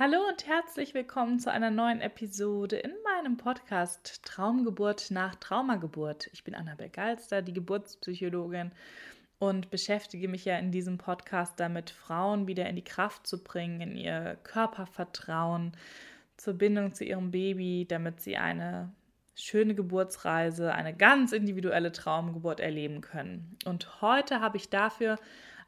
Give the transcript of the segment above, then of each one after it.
Hallo und herzlich willkommen zu einer neuen Episode in meinem Podcast Traumgeburt nach Traumageburt. Ich bin Annabel Galster, die Geburtspsychologin und beschäftige mich ja in diesem Podcast damit, Frauen wieder in die Kraft zu bringen, in ihr Körpervertrauen, zur Bindung zu ihrem Baby, damit sie eine schöne Geburtsreise, eine ganz individuelle Traumgeburt erleben können. Und heute habe ich dafür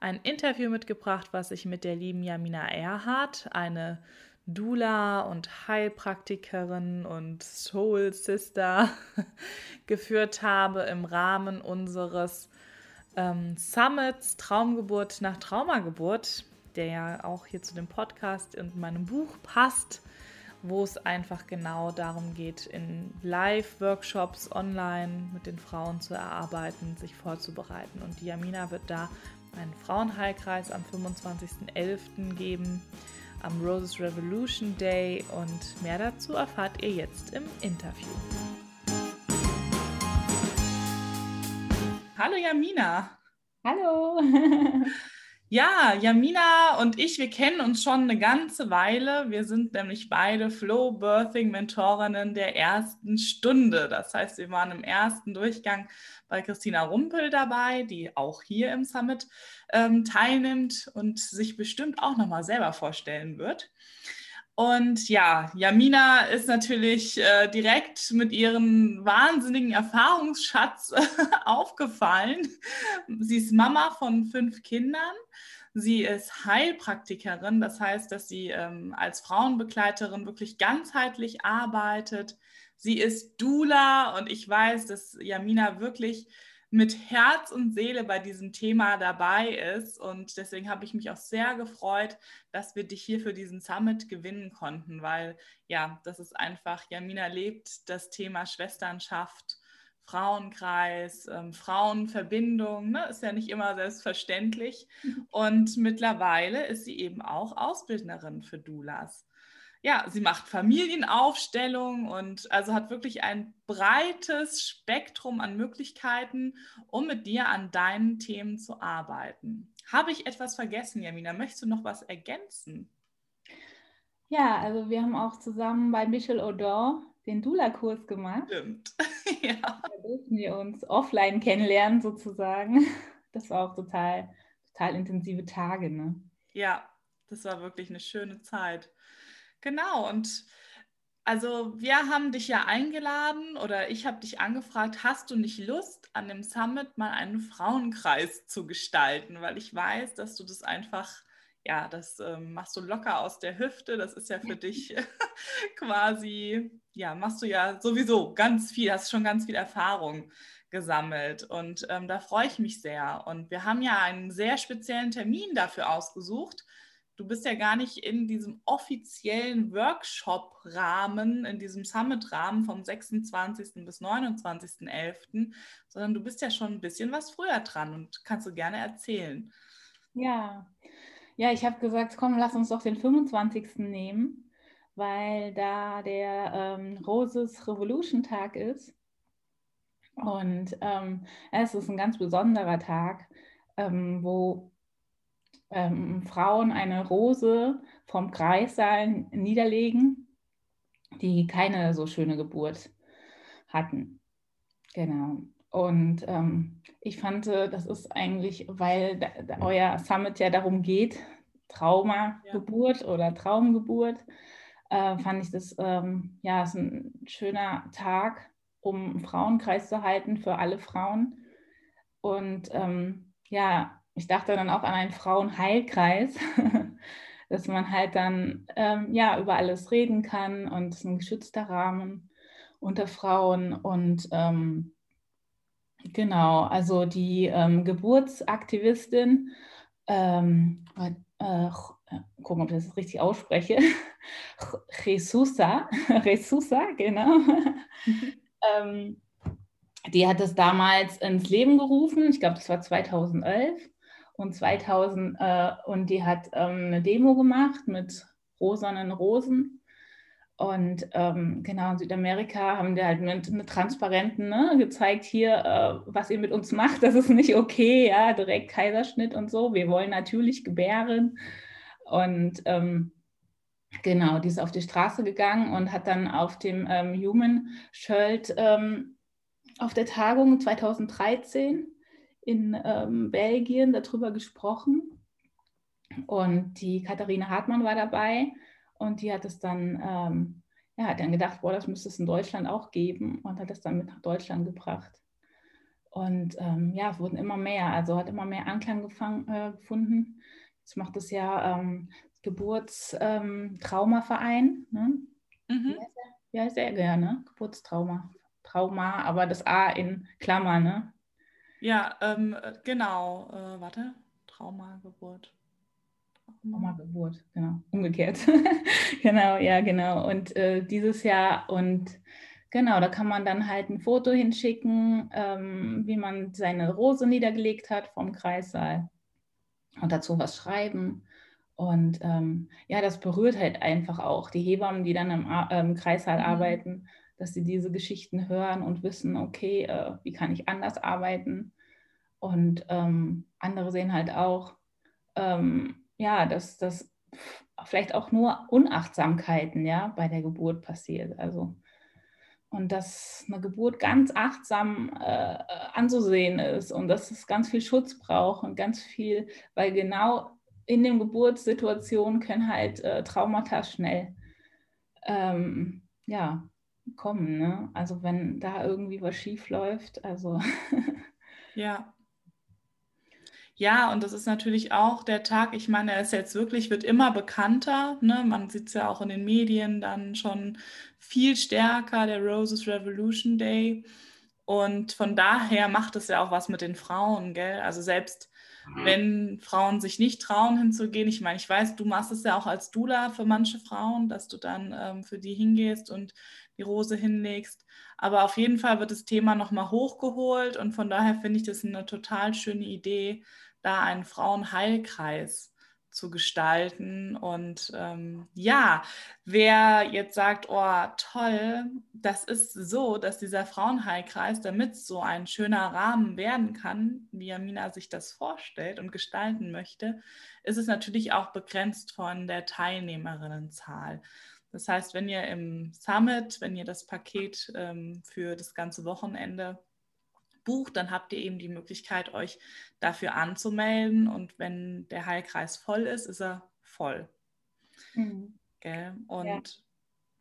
ein Interview mitgebracht, was ich mit der lieben Jamina Erhardt, eine Dula und Heilpraktikerin und Soul Sister geführt habe im Rahmen unseres ähm, Summits Traumgeburt nach Traumageburt, der ja auch hier zu dem Podcast und meinem Buch passt, wo es einfach genau darum geht, in Live-Workshops online mit den Frauen zu erarbeiten, sich vorzubereiten. Und die Jamina wird da einen Frauenheilkreis am 25.11. geben, am Roses Revolution Day und mehr dazu erfahrt ihr jetzt im Interview. Hallo Jamina. Hallo. Ja, Jamina und ich, wir kennen uns schon eine ganze Weile. Wir sind nämlich beide Flow Birthing Mentorinnen der ersten Stunde. Das heißt, wir waren im ersten Durchgang bei Christina Rumpel dabei, die auch hier im Summit ähm, teilnimmt und sich bestimmt auch nochmal selber vorstellen wird. Und ja, Jamina ist natürlich äh, direkt mit ihrem wahnsinnigen Erfahrungsschatz aufgefallen. Sie ist Mama von fünf Kindern. Sie ist Heilpraktikerin, das heißt, dass sie ähm, als Frauenbegleiterin wirklich ganzheitlich arbeitet. Sie ist Dula und ich weiß, dass Jamina wirklich mit Herz und Seele bei diesem Thema dabei ist. Und deswegen habe ich mich auch sehr gefreut, dass wir dich hier für diesen Summit gewinnen konnten, weil ja, das ist einfach, Jamina lebt das Thema Schwesternschaft. Frauenkreis, ähm, Frauenverbindung, ne? ist ja nicht immer selbstverständlich. Mhm. Und mittlerweile ist sie eben auch Ausbildnerin für Dulas ja, sie macht Familienaufstellung und also hat wirklich ein breites Spektrum an Möglichkeiten, um mit dir an deinen Themen zu arbeiten. Habe ich etwas vergessen, Jamina? Möchtest du noch was ergänzen? Ja, also wir haben auch zusammen bei Michel Odor den Dula-Kurs gemacht. Stimmt. ja. Da durften wir uns offline kennenlernen sozusagen. Das war auch total, total intensive Tage, ne? Ja, das war wirklich eine schöne Zeit. Genau, und also wir haben dich ja eingeladen oder ich habe dich angefragt, hast du nicht Lust, an dem Summit mal einen Frauenkreis zu gestalten? Weil ich weiß, dass du das einfach, ja, das ähm, machst du locker aus der Hüfte. Das ist ja für dich quasi, ja, machst du ja sowieso ganz viel, hast schon ganz viel Erfahrung gesammelt. Und ähm, da freue ich mich sehr. Und wir haben ja einen sehr speziellen Termin dafür ausgesucht du bist ja gar nicht in diesem offiziellen Workshop-Rahmen, in diesem Summit-Rahmen vom 26. bis 29.11., sondern du bist ja schon ein bisschen was früher dran und kannst du gerne erzählen. Ja, ja, ich habe gesagt, komm, lass uns doch den 25. nehmen, weil da der ähm, Roses Revolution Tag ist. Und ähm, es ist ein ganz besonderer Tag, ähm, wo ähm, Frauen eine Rose vom Kreissaal niederlegen, die keine so schöne Geburt hatten. Genau. Und ähm, ich fand, äh, das ist eigentlich, weil da, da euer Summit ja darum geht, Traumageburt ja. oder Traumgeburt, äh, fand ich das, ähm, ja, ist ein schöner Tag, um einen Frauenkreis zu halten für alle Frauen. Und ähm, ja, ich dachte dann auch an einen Frauenheilkreis, dass man halt dann ähm, ja über alles reden kann und es ist ein geschützter Rahmen unter Frauen und ähm, genau, also die ähm, Geburtsaktivistin, ähm, äh, gucken, ob ich das richtig ausspreche, Jesusa, Jesusa, genau. Mhm. die hat es damals ins Leben gerufen, ich glaube, das war 2011 und 2000 äh, und die hat ähm, eine Demo gemacht mit rosanen Rosen. Und ähm, genau in Südamerika haben die halt mit, mit Transparenten ne, gezeigt, hier, äh, was ihr mit uns macht, das ist nicht okay, ja, direkt Kaiserschnitt und so. Wir wollen natürlich gebären. Und ähm, Genau, die ist auf die Straße gegangen und hat dann auf dem ähm, Human Shirt ähm, auf der Tagung 2013 in ähm, Belgien darüber gesprochen. Und die Katharina Hartmann war dabei und die hat es dann, ähm, ja, hat dann gedacht, boah, das müsste es in Deutschland auch geben und hat es dann mit nach Deutschland gebracht. Und ähm, ja, es wurden immer mehr, also hat immer mehr Anklang gefang, äh, gefunden. Jetzt macht es ja ähm, Geburtstraumaverein. Ne? Mhm. Wie heißt der? Ja, ne? Geburtstrauma. Trauma, aber das A in Klammer, ne? Ja, ähm, genau. Äh, warte. Traumageburt. Traumageburt, genau. Umgekehrt. genau, ja, genau. Und äh, dieses Jahr und Genau, da kann man dann halt ein Foto hinschicken, ähm, wie man seine Rose niedergelegt hat vom Kreissaal und dazu was schreiben. Und ähm, ja, das berührt halt einfach auch die Hebammen, die dann im ähm, Kreissaal mhm. arbeiten, dass sie diese Geschichten hören und wissen, okay, äh, wie kann ich anders arbeiten? Und ähm, andere sehen halt auch, ähm, ja, dass das vielleicht auch nur Unachtsamkeiten ja, bei der Geburt passiert. Also und dass eine Geburt ganz achtsam äh, anzusehen ist und dass es ganz viel Schutz braucht und ganz viel, weil genau in den Geburtssituationen können halt äh, Traumata schnell ähm, ja, kommen. Ne? Also wenn da irgendwie was schief läuft, also ja. Ja, und das ist natürlich auch der Tag, ich meine, er ist jetzt wirklich, wird immer bekannter. Ne? Man sieht es ja auch in den Medien dann schon viel stärker, der Roses Revolution Day. Und von daher macht es ja auch was mit den Frauen, gell? Also selbst wenn Frauen sich nicht trauen, hinzugehen. Ich meine, ich weiß, du machst es ja auch als Dula für manche Frauen, dass du dann ähm, für die hingehst und die Rose hinlegst. Aber auf jeden Fall wird das Thema nochmal hochgeholt und von daher finde ich das eine total schöne Idee, da einen Frauenheilkreis zu gestalten. Und ähm, ja, wer jetzt sagt, oh toll, das ist so, dass dieser Frauenheilkreis, damit so ein schöner Rahmen werden kann, wie Amina sich das vorstellt und gestalten möchte, ist es natürlich auch begrenzt von der Teilnehmerinnenzahl. Das heißt, wenn ihr im Summit, wenn ihr das Paket ähm, für das ganze Wochenende bucht, dann habt ihr eben die Möglichkeit, euch dafür anzumelden. Und wenn der Heilkreis voll ist, ist er voll. Mhm. Und ja.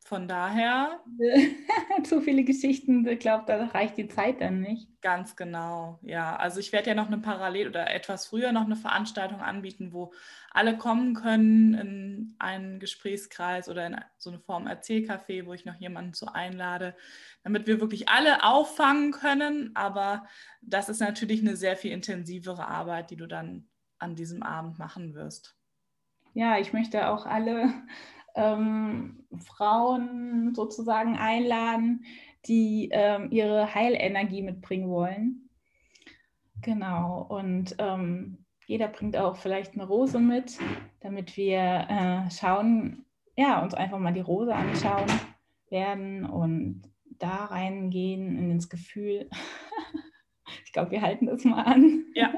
Von daher. Zu viele Geschichten, ich glaube, da reicht die Zeit dann nicht. Ganz genau, ja. Also ich werde ja noch eine Parallel oder etwas früher noch eine Veranstaltung anbieten, wo alle kommen können in einen Gesprächskreis oder in so eine Form Erzählcafé, wo ich noch jemanden zu einlade, damit wir wirklich alle auffangen können. Aber das ist natürlich eine sehr viel intensivere Arbeit, die du dann an diesem Abend machen wirst. Ja, ich möchte auch alle ähm, Frauen sozusagen einladen, die ähm, ihre Heilenergie mitbringen wollen. Genau, und ähm, jeder bringt auch vielleicht eine Rose mit, damit wir äh, schauen, ja, uns einfach mal die Rose anschauen werden und da reingehen in ins Gefühl. ich glaube, wir halten das mal an. Ja.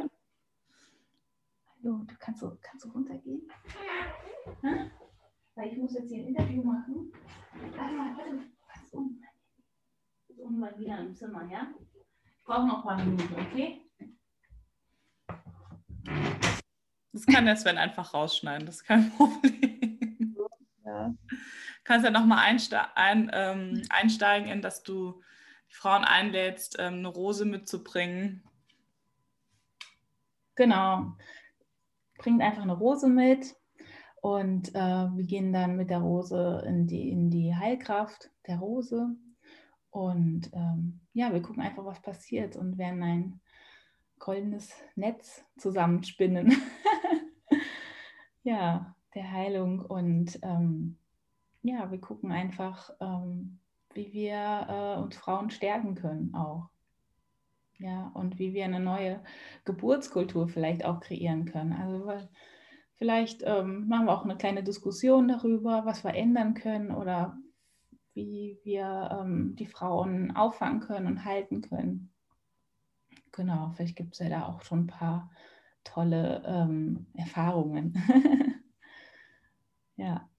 Hallo, du kannst so, kannst so runtergehen. Hm? Weil ich muss jetzt hier ein Interview machen. Warte mal, warte mal. Pass um. Pass um mal wieder im Zimmer, ja? Ich brauche noch ein paar Minuten, okay? Das kann der Sven einfach rausschneiden, das ist kein Problem. Ja kannst ja nochmal einste ein, ähm, einsteigen in, dass du die Frauen einlädst, ähm, eine Rose mitzubringen. Genau. Bringt einfach eine Rose mit und äh, wir gehen dann mit der Rose in die, in die Heilkraft der Rose. Und ähm, ja, wir gucken einfach, was passiert und werden ein goldenes Netz zusammenspinnen. ja, der Heilung und ähm, ja, wir gucken einfach, ähm, wie wir äh, uns Frauen stärken können auch. Ja, und wie wir eine neue Geburtskultur vielleicht auch kreieren können. Also vielleicht ähm, machen wir auch eine kleine Diskussion darüber, was wir ändern können oder wie wir ähm, die Frauen auffangen können und halten können. Genau, vielleicht gibt es ja da auch schon ein paar tolle ähm, Erfahrungen. ja.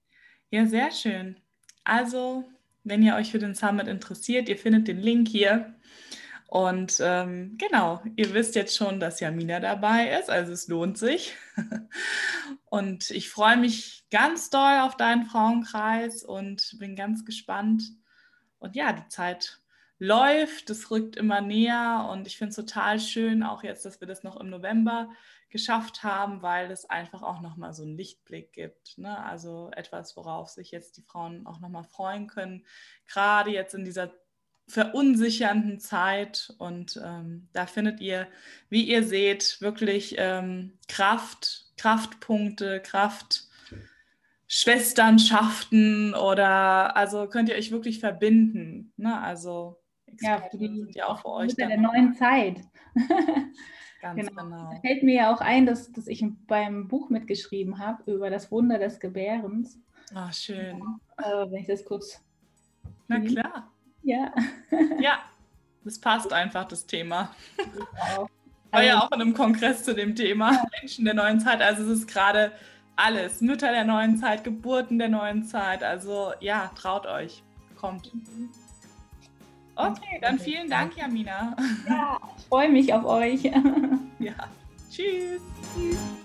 Ja, sehr schön. Also, wenn ihr euch für den Summit interessiert, ihr findet den Link hier. Und ähm, genau, ihr wisst jetzt schon, dass Jamina dabei ist, also es lohnt sich. und ich freue mich ganz doll auf deinen Frauenkreis und bin ganz gespannt. Und ja, die Zeit läuft, es rückt immer näher und ich finde es total schön, auch jetzt, dass wir das noch im November geschafft haben, weil es einfach auch nochmal so einen Lichtblick gibt. Ne? Also etwas, worauf sich jetzt die Frauen auch nochmal freuen können, gerade jetzt in dieser verunsichernden Zeit. Und ähm, da findet ihr, wie ihr seht, wirklich ähm, Kraft, Kraftpunkte, Kraft. Schwesternschaften oder also könnt ihr euch wirklich verbinden. Ne? Also Experten ja, die, sind ja auch für euch. Mit der neuen Zeit. Ganz genau. genau. fällt mir ja auch ein, dass, dass ich beim Buch mitgeschrieben habe über das Wunder des Gebärens. Ach, schön. Ja, äh, wenn ich das kurz. Na klar. Ja. ja, das passt einfach, das Thema. War ja also auch in einem Kongress zu dem Thema ja. Menschen der neuen Zeit. Also es ist gerade alles. Mütter der neuen Zeit, Geburten der neuen Zeit. Also ja, traut euch. Kommt. Mhm. Okay, dann vielen Dank, Jamina. Ja, ich freue mich auf euch. Ja, tschüss. Tschüss.